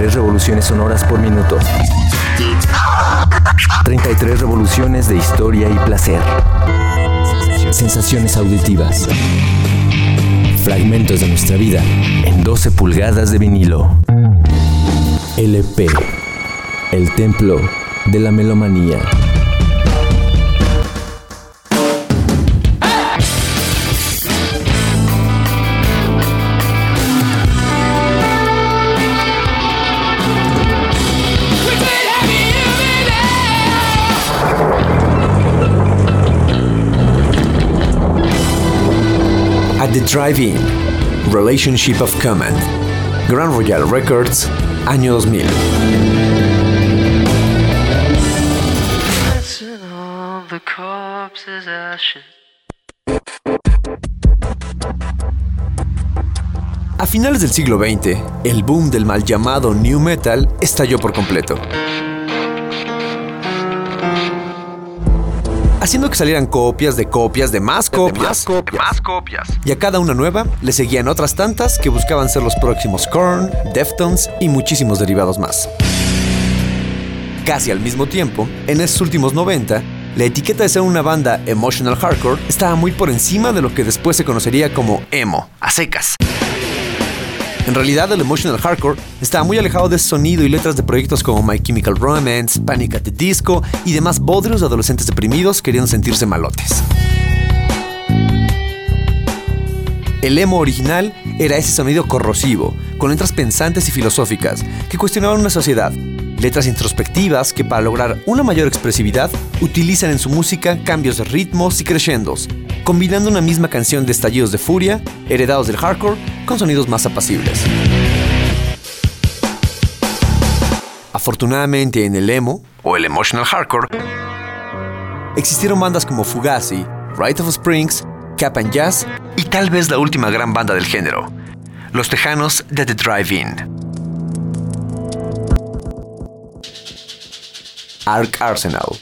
33 revoluciones sonoras por minuto. 33 revoluciones de historia y placer. Sensaciones auditivas. Fragmentos de nuestra vida en 12 pulgadas de vinilo. LP. El templo de la melomanía. The Drive-In, Relationship of Command, Grand Royal Records, año 2000. dancing on the corpse's ashes. A finales del siglo XX, el boom del mal llamado New Metal estalló por completo. Haciendo que salieran copias de copias de más copias, Más copias. y a cada una nueva le seguían otras tantas que buscaban ser los próximos Korn, Deftones y muchísimos derivados más. Casi al mismo tiempo, en esos últimos 90, la etiqueta de ser una banda emotional hardcore estaba muy por encima de lo que después se conocería como emo, a secas. En realidad, el emotional hardcore estaba muy alejado de ese sonido y letras de proyectos como My Chemical Romance, Panic at the Disco y demás bodrios de adolescentes deprimidos queriendo sentirse malotes. El emo original era ese sonido corrosivo, con letras pensantes y filosóficas que cuestionaban una sociedad. Letras introspectivas que para lograr una mayor expresividad utilizan en su música cambios de ritmos y crescendos, combinando una misma canción de estallidos de furia, heredados del hardcore, con sonidos más apacibles. Afortunadamente en el emo, o el emotional hardcore, existieron bandas como Fugazi, Rite of Springs, Cap and Jazz y tal vez la última gran banda del género, los tejanos de The Drive-In. Ark Arsenal.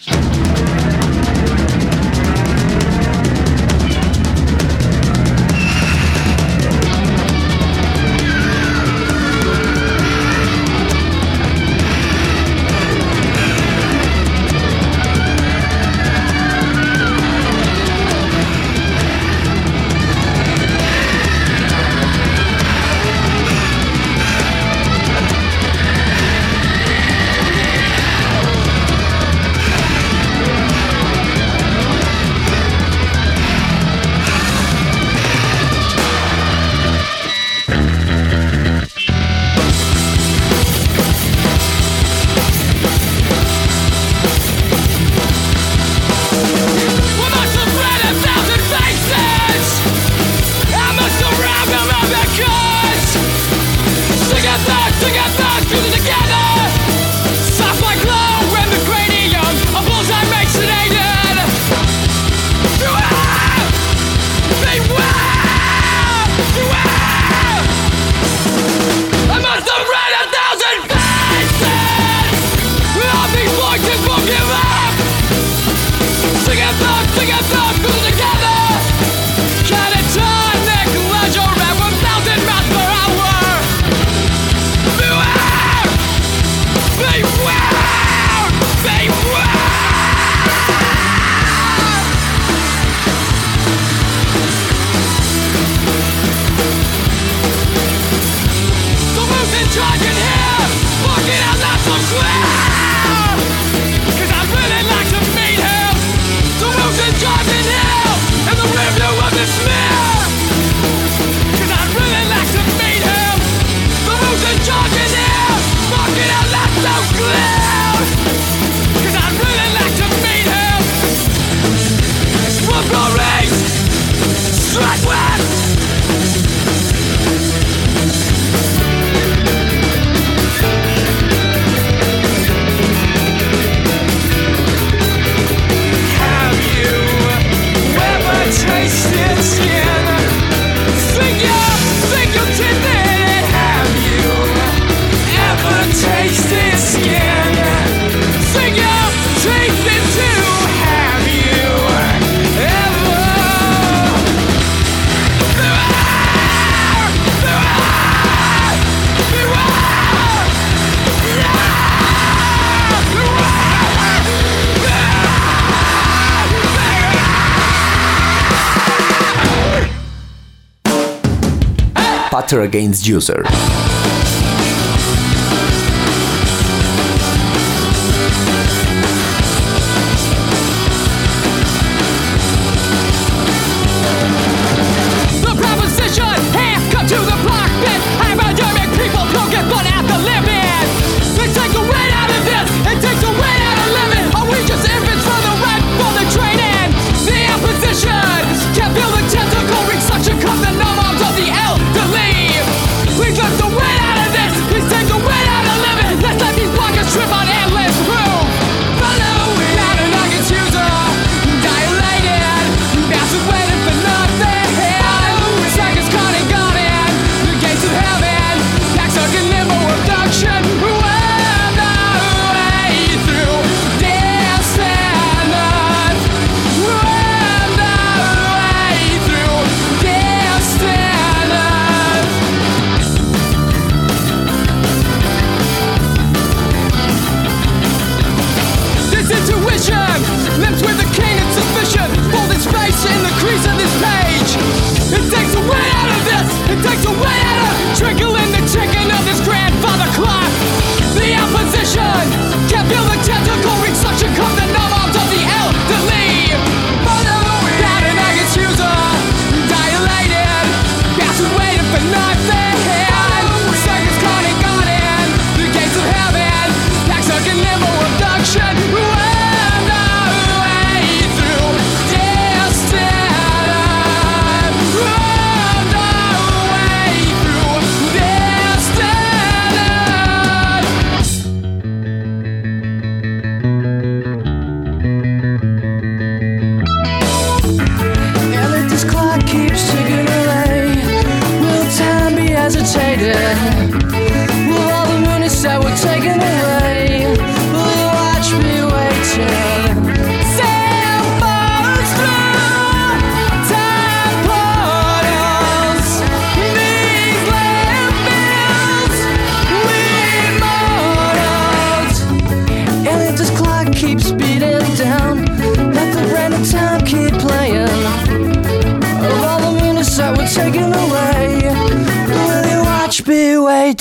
Fatter Against User.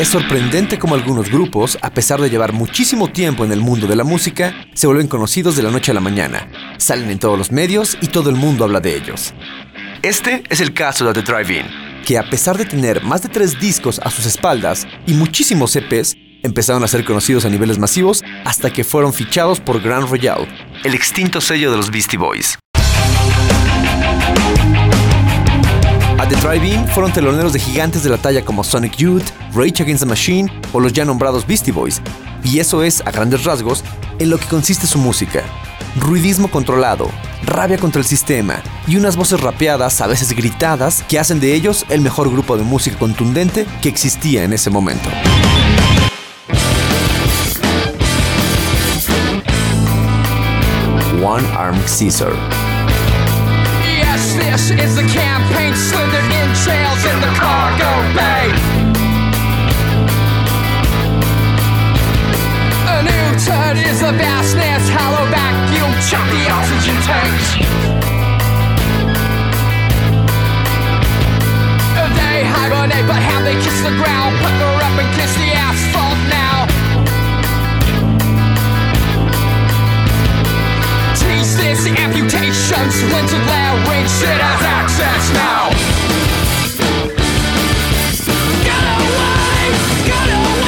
Es sorprendente cómo algunos grupos, a pesar de llevar muchísimo tiempo en el mundo de la música, se vuelven conocidos de la noche a la mañana. Salen en todos los medios y todo el mundo habla de ellos. Este es el caso de The Drive-In, que a pesar de tener más de tres discos a sus espaldas y muchísimos EPs, empezaron a ser conocidos a niveles masivos hasta que fueron fichados por Grand Royale, el extinto sello de los Beastie Boys. A The Drive-In fueron teloneros de gigantes de la talla como Sonic Youth, Rage Against the Machine o los ya nombrados Beastie Boys, y eso es, a grandes rasgos, en lo que consiste su música. Ruidismo controlado, rabia contra el sistema y unas voces rapeadas, a veces gritadas, que hacen de ellos el mejor grupo de música contundente que existía en ese momento. One Armed Caesar. Yes, this is the campaign slithered in trails in the cargo bay. A new turd is the vastness, hollow vacuum, chop the oxygen tanks. They hibernate, but how they kiss the ground, pucker up and kiss the asphalt faceless amputations, rented language that has access now. Get away, get away.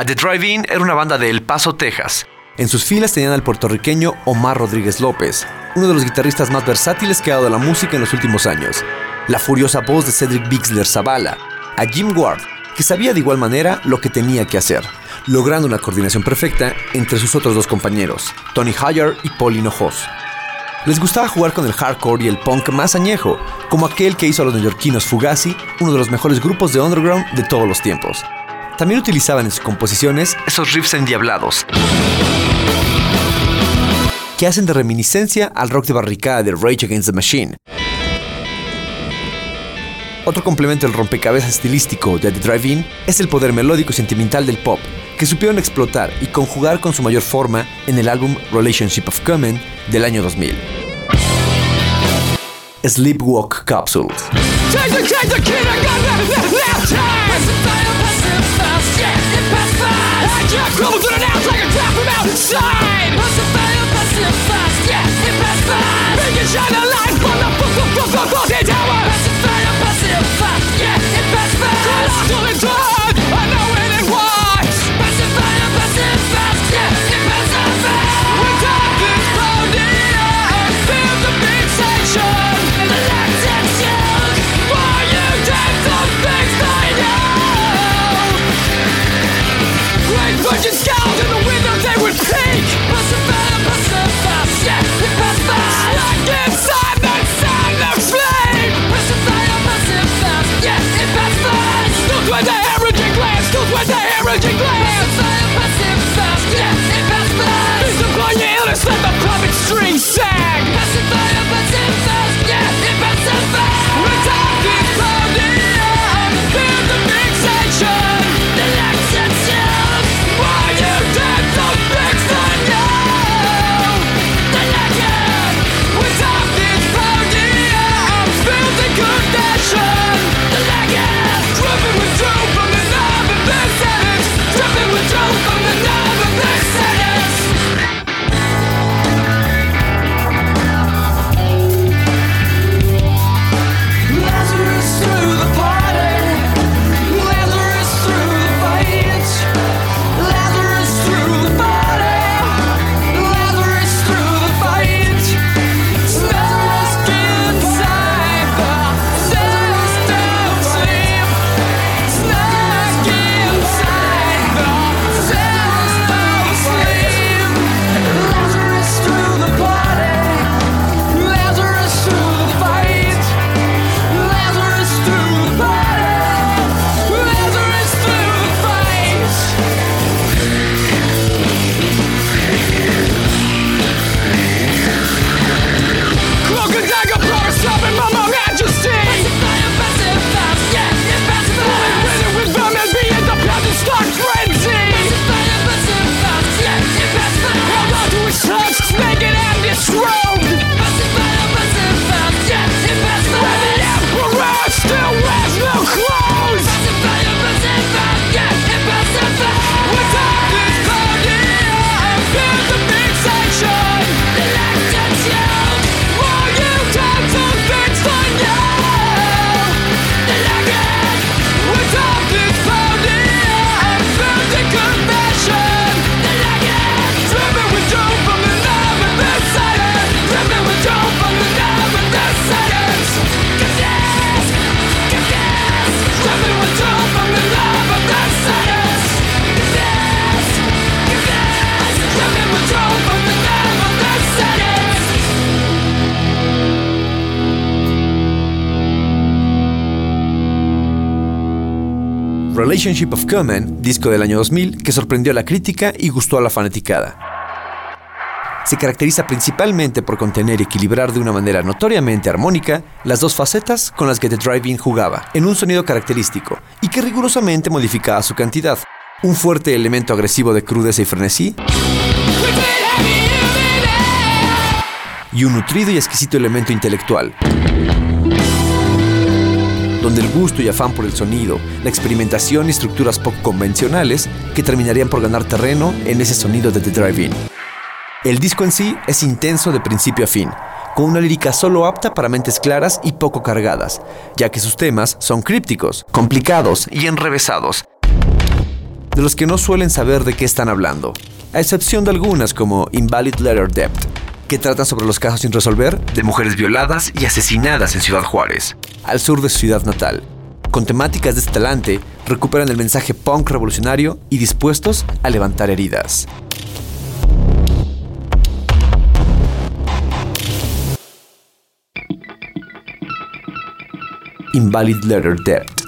A The Drive-In era una banda de El Paso, Texas. En sus filas tenían al puertorriqueño Omar Rodríguez López, uno de los guitarristas más versátiles que ha dado la música en los últimos años. La furiosa voz de Cedric Bixler Zavala, a Jim Ward, que sabía de igual manera lo que tenía que hacer, logrando una coordinación perfecta entre sus otros dos compañeros, Tony Hayer y Paul Hinojos. Les gustaba jugar con el hardcore y el punk más añejo, como aquel que hizo a los neoyorquinos Fugazi, uno de los mejores grupos de underground de todos los tiempos. También utilizaban en sus composiciones esos riffs endiablados, que hacen de reminiscencia al rock de barricada de Rage Against the Machine. Otro complemento del rompecabezas estilístico de The Drive-In es el poder melódico y sentimental del pop, que supieron explotar y conjugar con su mayor forma en el álbum Relationship of Common del año 2000. Sleepwalk Capsules. I like a from outside. It fast? It fast. Shine a light from the fuck, fuck, fucking tower. What's the fast, passing it fast? Yes, it passed fast. Collapse on Relationship of Common, disco del año 2000, que sorprendió a la crítica y gustó a la fanaticada. Se caracteriza principalmente por contener y equilibrar de una manera notoriamente armónica las dos facetas con las que The Drive-In jugaba, en un sonido característico y que rigurosamente modificaba su cantidad. Un fuerte elemento agresivo de crudeza y frenesí, y un nutrido y exquisito elemento intelectual donde el gusto y afán por el sonido, la experimentación y estructuras poco convencionales que terminarían por ganar terreno en ese sonido de The Drive-In. El disco en sí es intenso de principio a fin, con una lírica solo apta para mentes claras y poco cargadas, ya que sus temas son crípticos, complicados y enrevesados, de los que no suelen saber de qué están hablando, a excepción de algunas como Invalid Letter Debt, que tratan sobre los casos sin resolver de mujeres violadas y asesinadas en Ciudad Juárez, al sur de su ciudad natal. Con temáticas de este talante, recuperan el mensaje punk revolucionario y dispuestos a levantar heridas. Invalid Letter Debt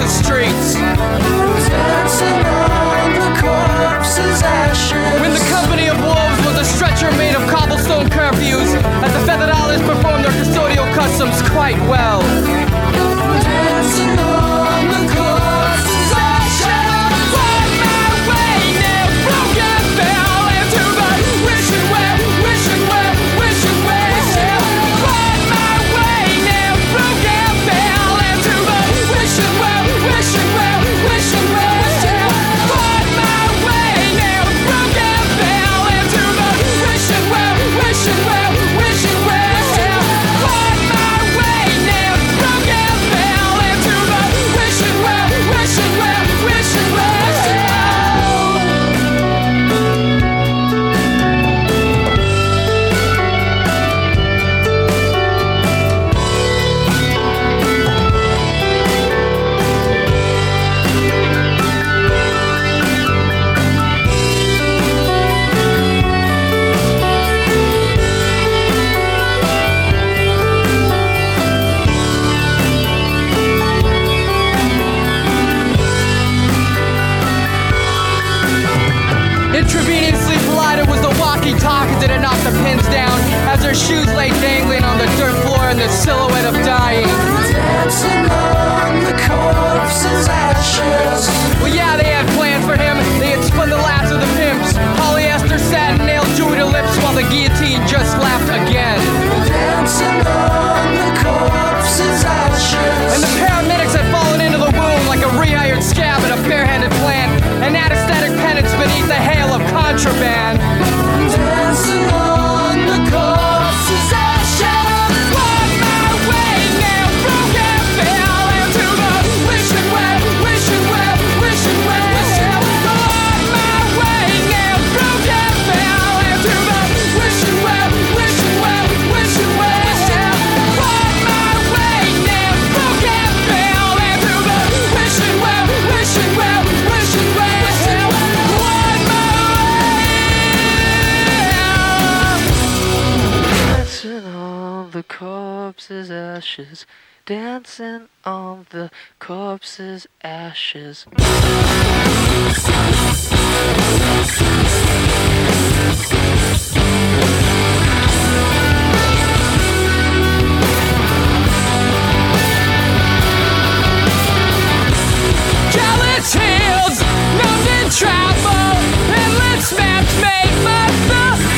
the streets. Dancing on the corpse's ashes. When the company of wolves was a stretcher made of cobblestone curfews, as the feathered owls performed their custodial customs quite well. ashes, dancing on the corpse's ashes. Jealous hills, mountain travel, endless maps made by the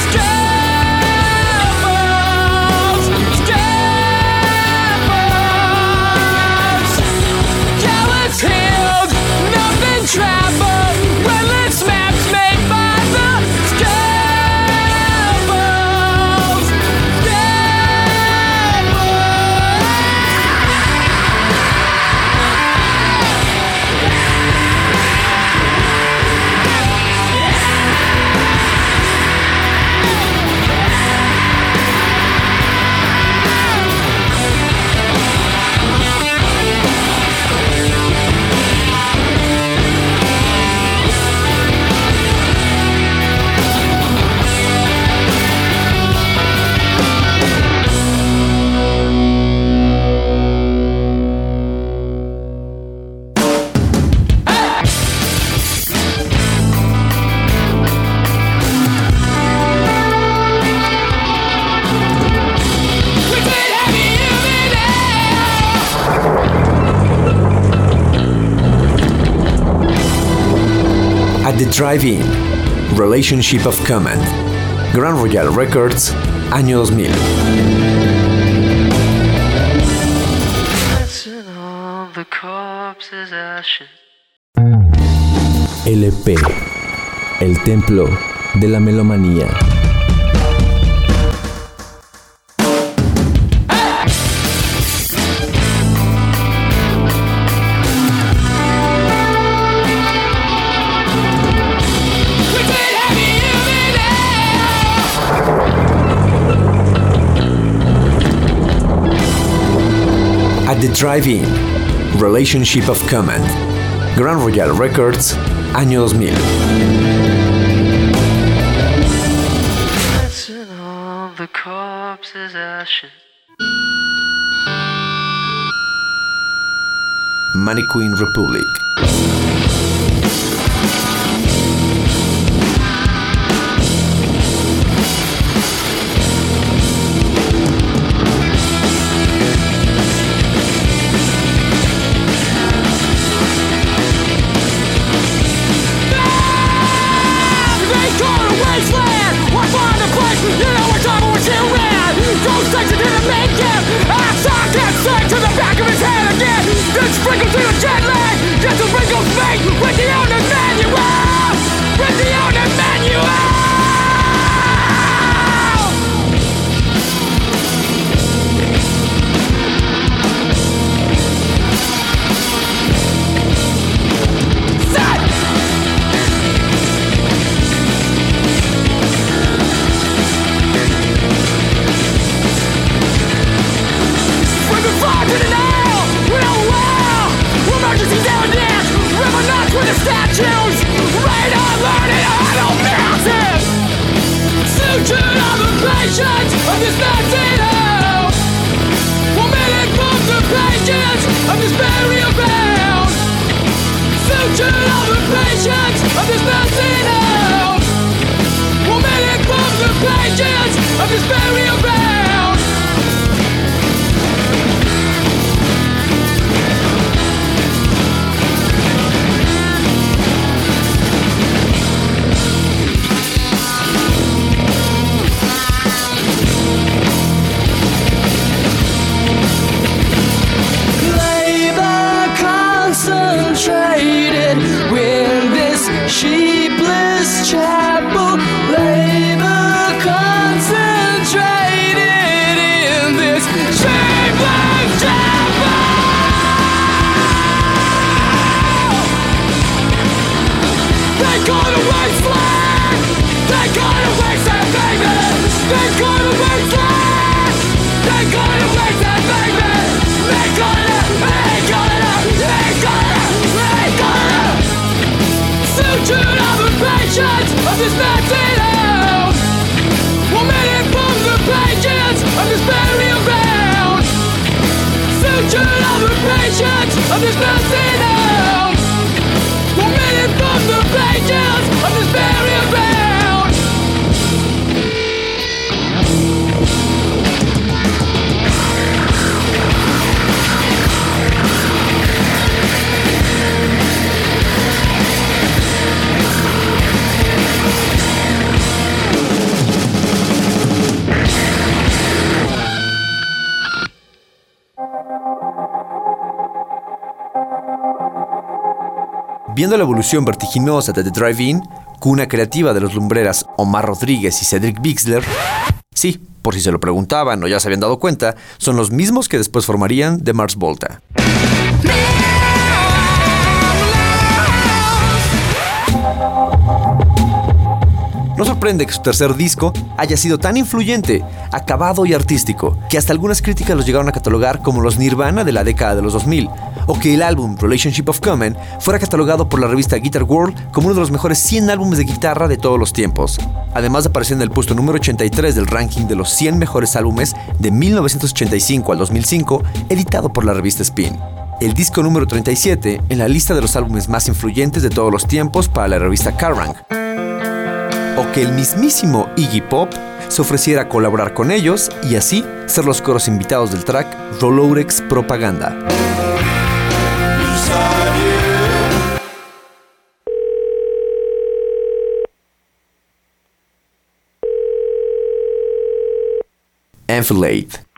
Drive In, Relationship of Command, Grand Royal Records, año 2000. LP, el templo de la melomanía. The Drive-In, Relationship of Command, Grand Royal Records, año 2000. Mannequin Republic patience of this melting hound. Woman from the pages of this burial ground. Future of the patience of this melting hound. Woman from the pages of this burial ground. Viendo la evolución vertiginosa de The Drive-In, cuna creativa de los lumbreras Omar Rodríguez y Cedric Bixler, sí, por si se lo preguntaban o ya se habían dado cuenta, son los mismos que después formarían The Mars Volta. No sorprende que su tercer disco haya sido tan influyente, acabado y artístico, que hasta algunas críticas los llegaron a catalogar como los Nirvana de la década de los 2000, o que el álbum Relationship of Common fuera catalogado por la revista Guitar World como uno de los mejores 100 álbumes de guitarra de todos los tiempos, además de aparecer en el puesto número 83 del ranking de los 100 mejores álbumes de 1985 al 2005, editado por la revista Spin. El disco número 37 en la lista de los álbumes más influyentes de todos los tiempos para la revista Kerrang! O que el mismísimo Iggy Pop se ofreciera a colaborar con ellos y así ser los coros invitados del track Rollourex Propaganda. Enfilade.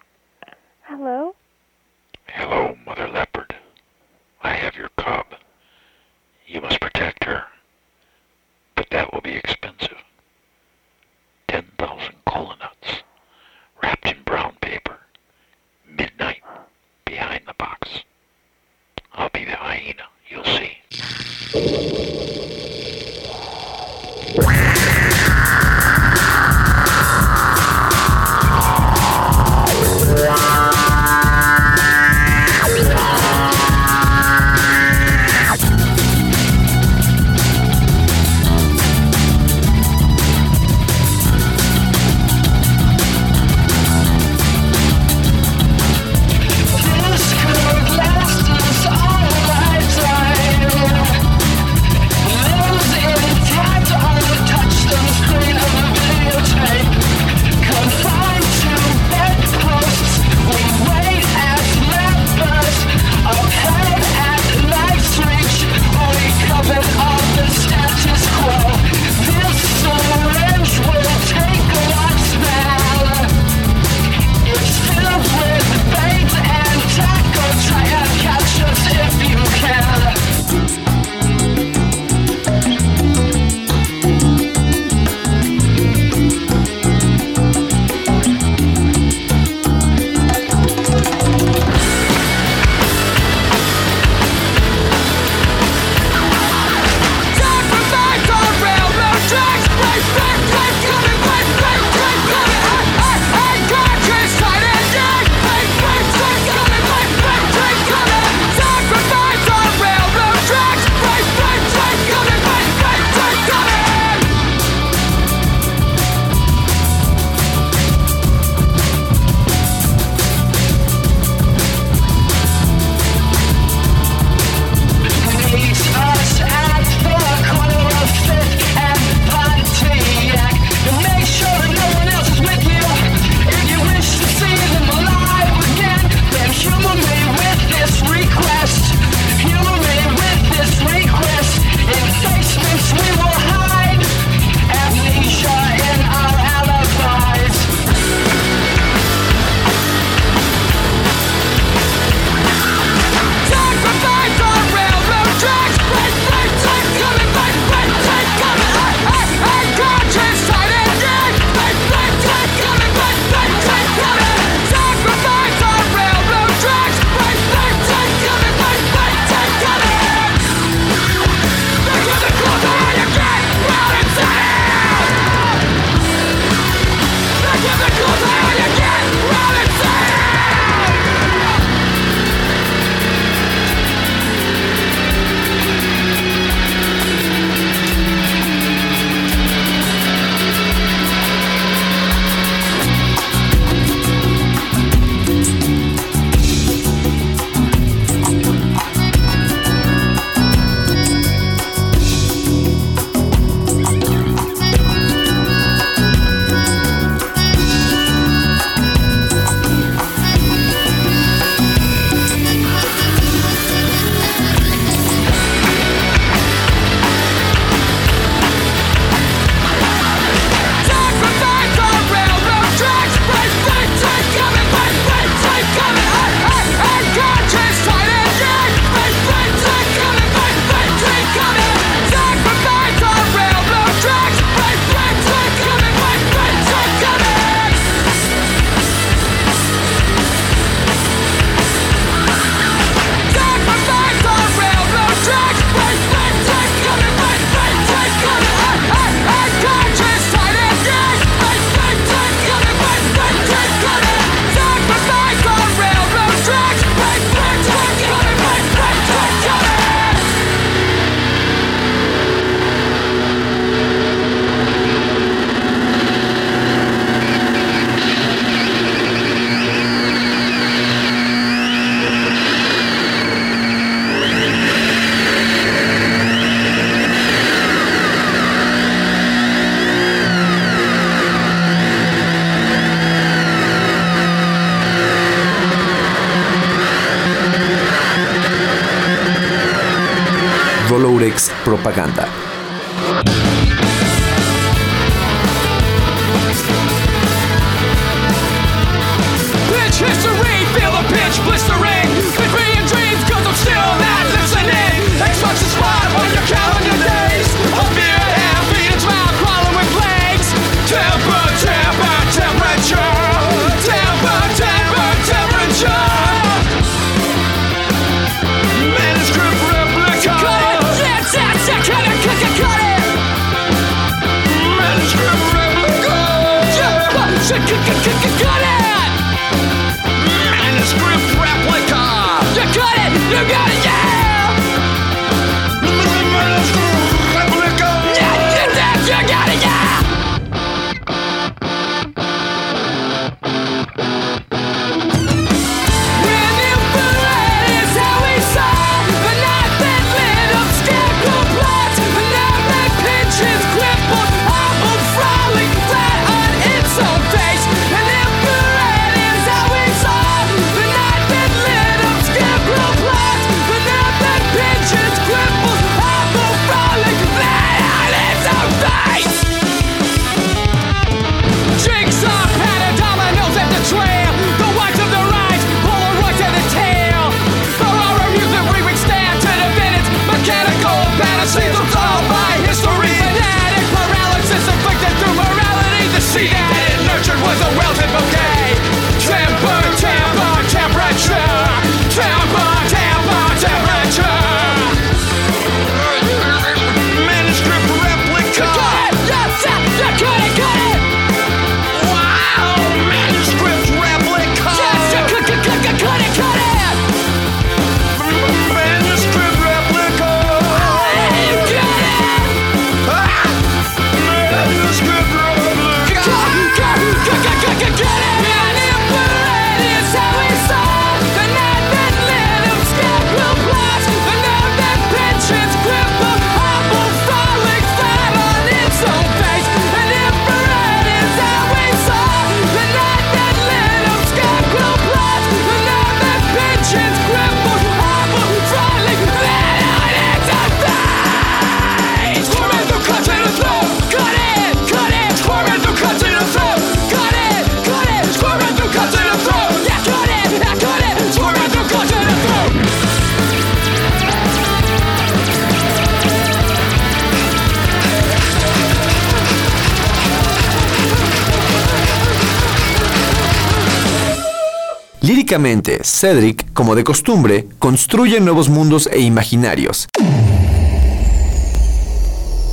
Únicamente, Cedric, como de costumbre, construye nuevos mundos e imaginarios.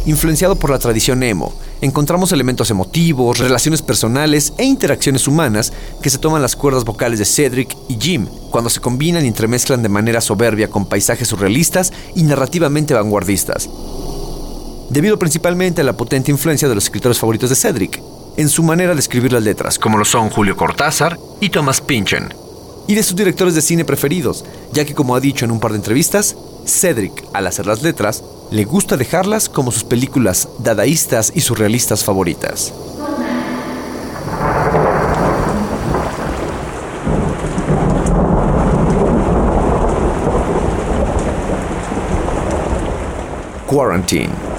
Influenciado por la tradición emo, encontramos elementos emotivos, relaciones personales e interacciones humanas que se toman las cuerdas vocales de Cedric y Jim cuando se combinan y entremezclan de manera soberbia con paisajes surrealistas y narrativamente vanguardistas. Debido principalmente a la potente influencia de los escritores favoritos de Cedric, en su manera de escribir las letras, como lo son Julio Cortázar y Thomas Pynchon, y de sus directores de cine preferidos, ya que como ha dicho en un par de entrevistas, Cedric, al hacer las letras, le gusta dejarlas como sus películas dadaístas y surrealistas favoritas. Quarantine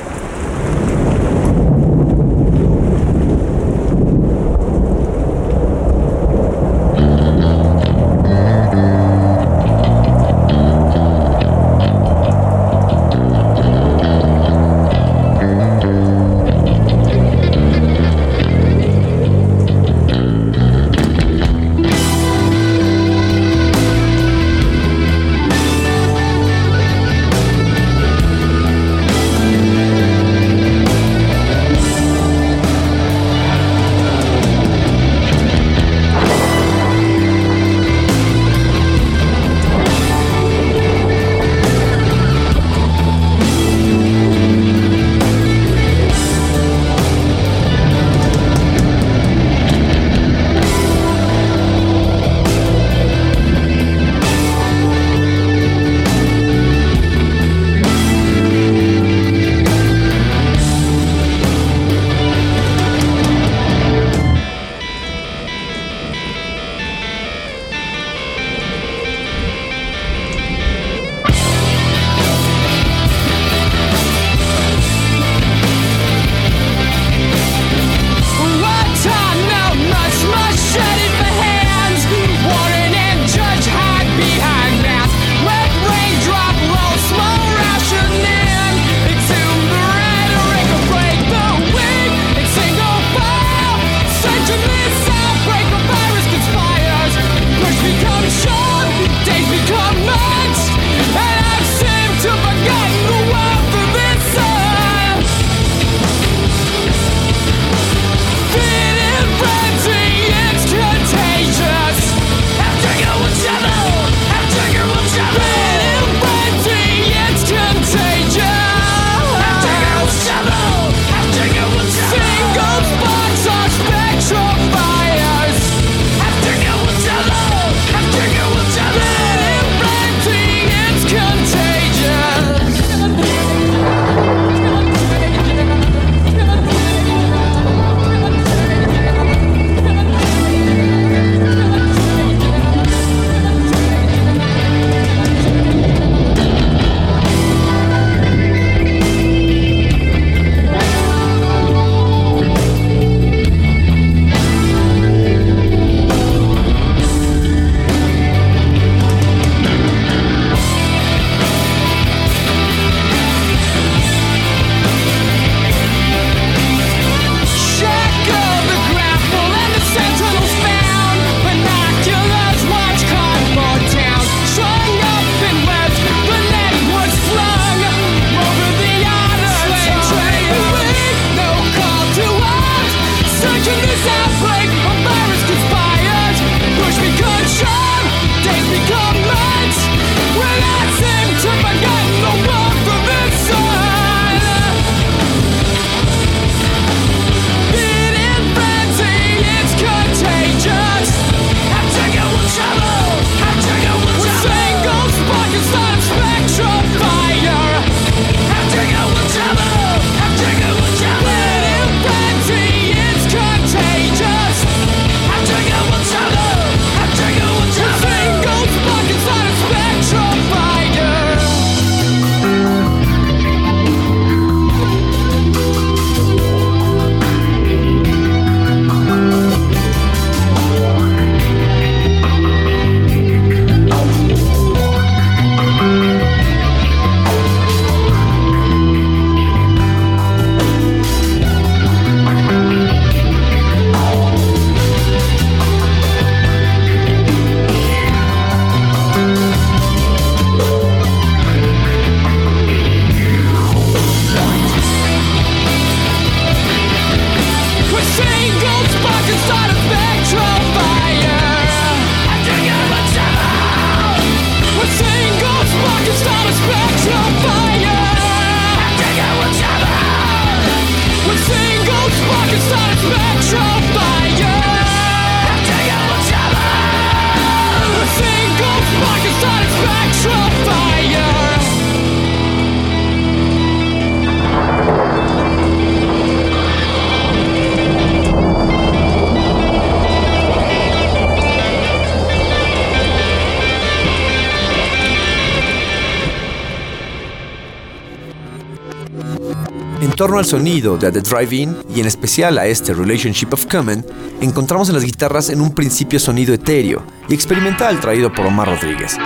En torno al sonido de The Drive-In y en especial a este Relationship of Common, encontramos en las guitarras en un principio sonido etéreo y experimental traído por Omar Rodríguez.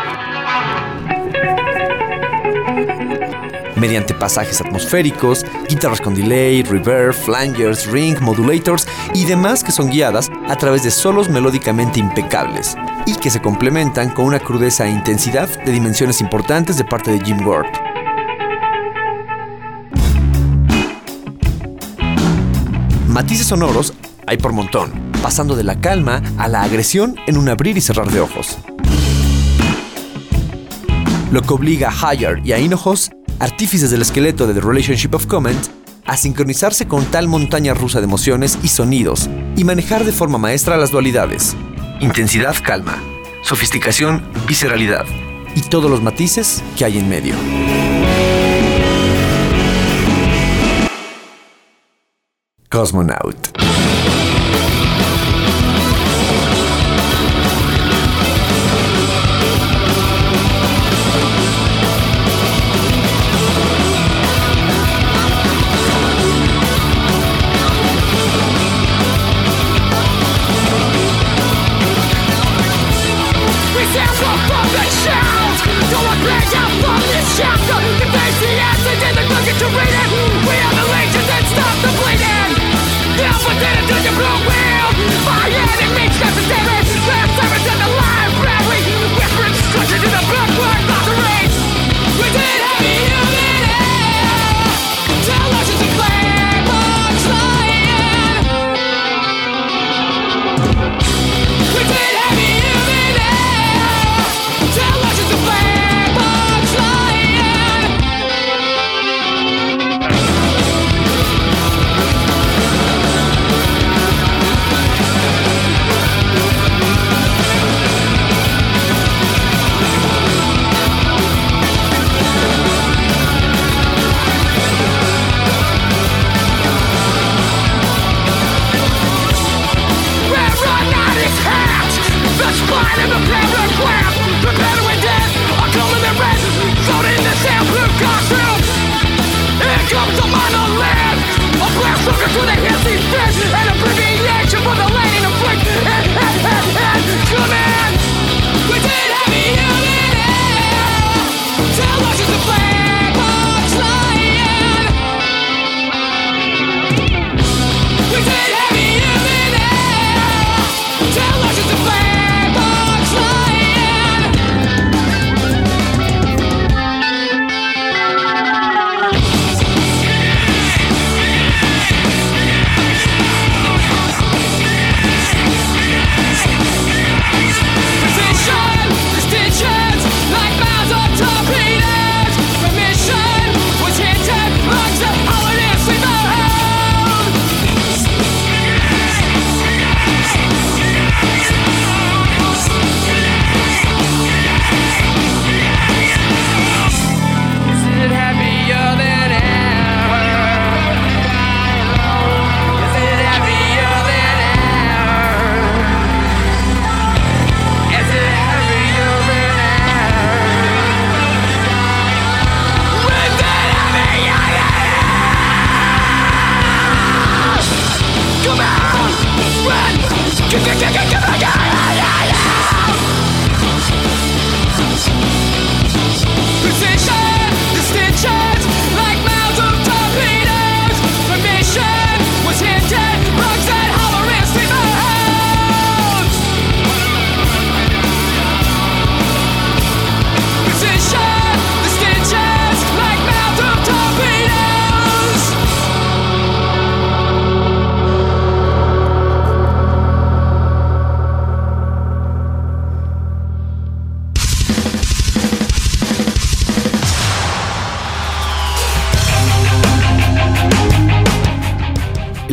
Mediante pasajes atmosféricos, guitarras con delay, reverb, flangers, ring, modulators y demás que son guiadas a través de solos melódicamente impecables y que se complementan con una crudeza e intensidad de dimensiones importantes de parte de Jim Ward. Matices sonoros hay por montón, pasando de la calma a la agresión en un abrir y cerrar de ojos. Lo que obliga a Higher y a Hinojos, artífices del esqueleto de The Relationship of Comment, a sincronizarse con tal montaña rusa de emociones y sonidos y manejar de forma maestra las dualidades. Intensidad, calma. Sofisticación, visceralidad. Y todos los matices que hay en medio. Cosmonaut. Don't want pleasure from this chapter Conveys the answer, didn't look to read it Last service in the library Whispering instructions in the blood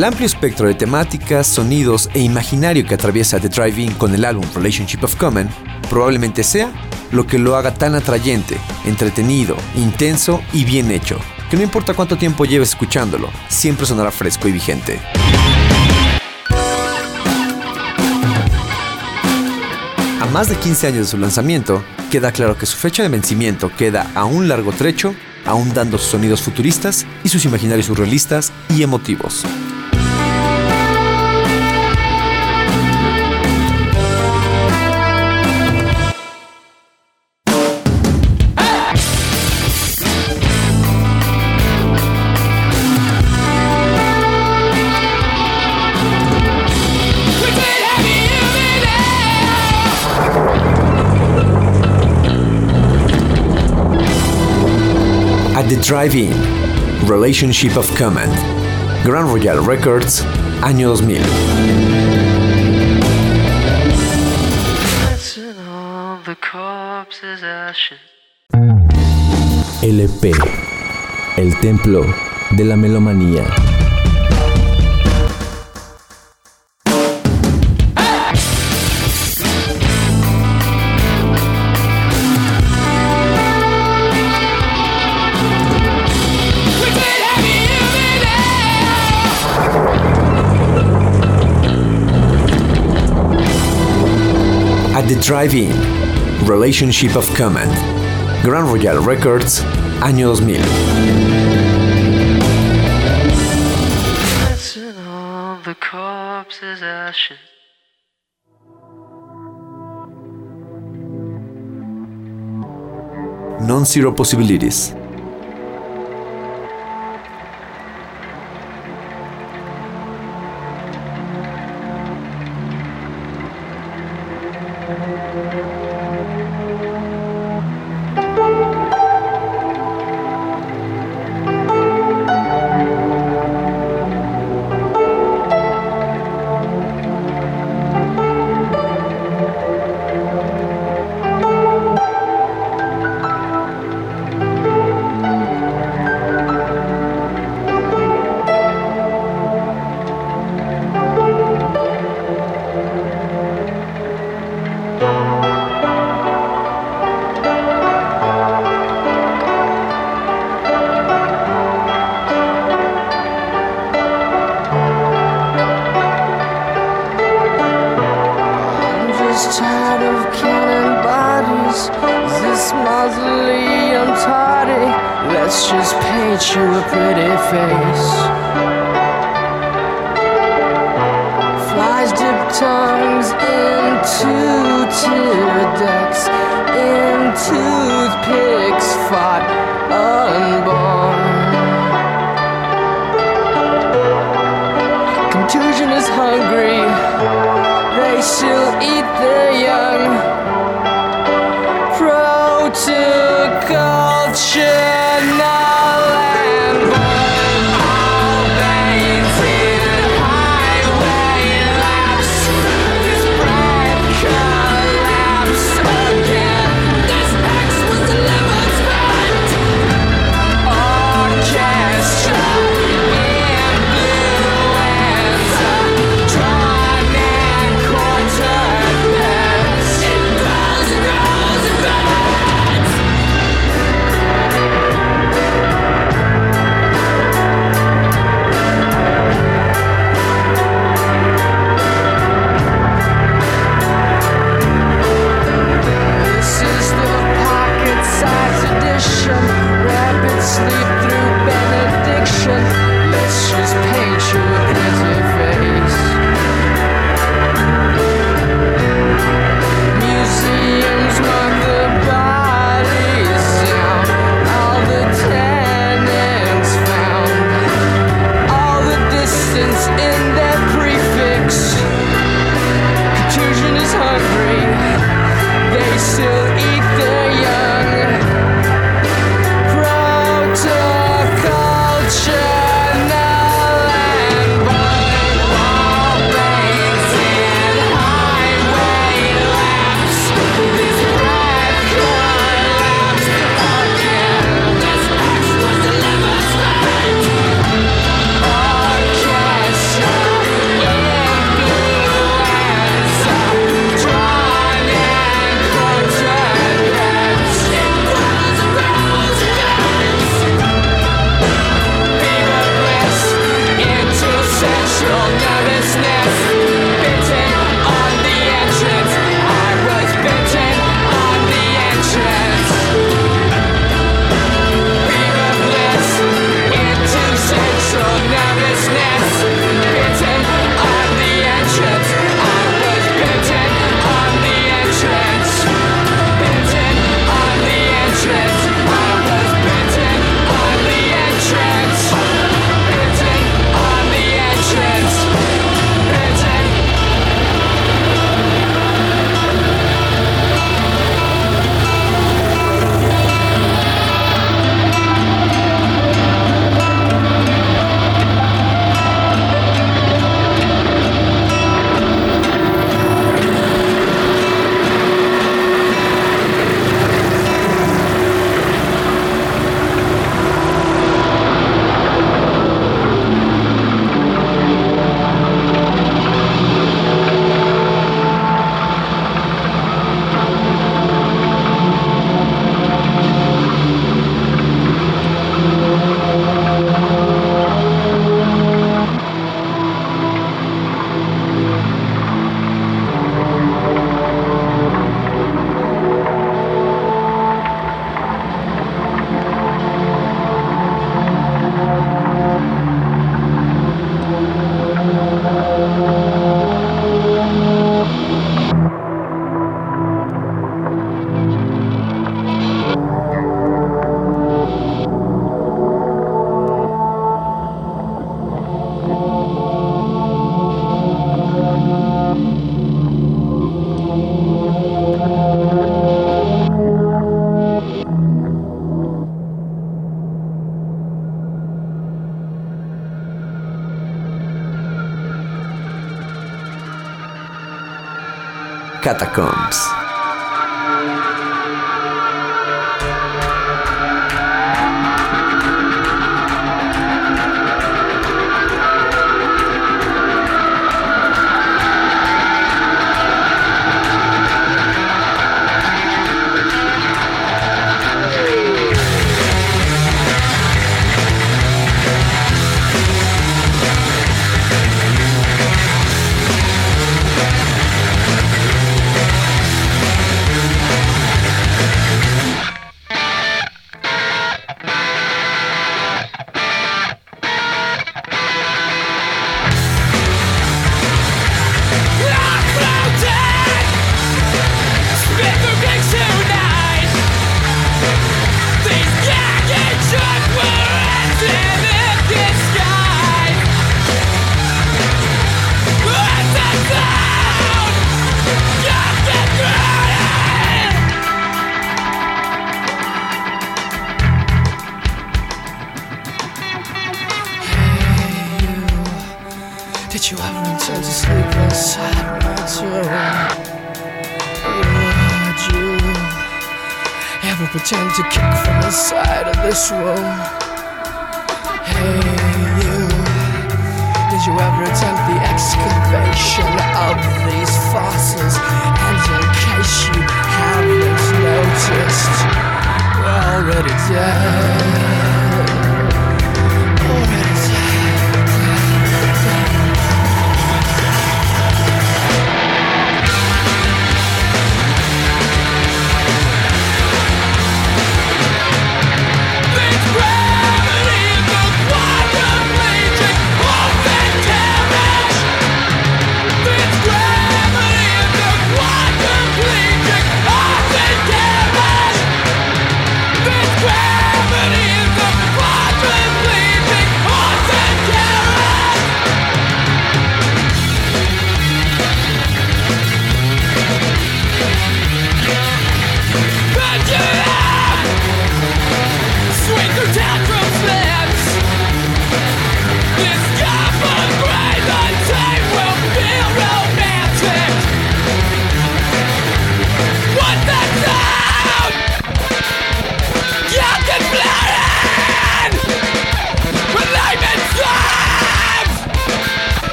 El amplio espectro de temáticas, sonidos e imaginario que atraviesa The Drive-In con el álbum Relationship of Common probablemente sea lo que lo haga tan atrayente, entretenido, intenso y bien hecho, que no importa cuánto tiempo lleves escuchándolo, siempre sonará fresco y vigente. A más de 15 años de su lanzamiento, queda claro que su fecha de vencimiento queda a un largo trecho, aún dando sus sonidos futuristas y sus imaginarios surrealistas y emotivos. Drive-In, Relationship of Command, Grand Royal Records, año 2000. LP, el templo de la melomanía. The Drive-In, Relationship of Command, Grand Royal Records, año 2000. Non-Zero Possibilities Catacão. this.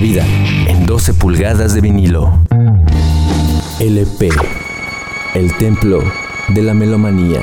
vida en 12 pulgadas de vinilo. LP, el templo de la melomanía.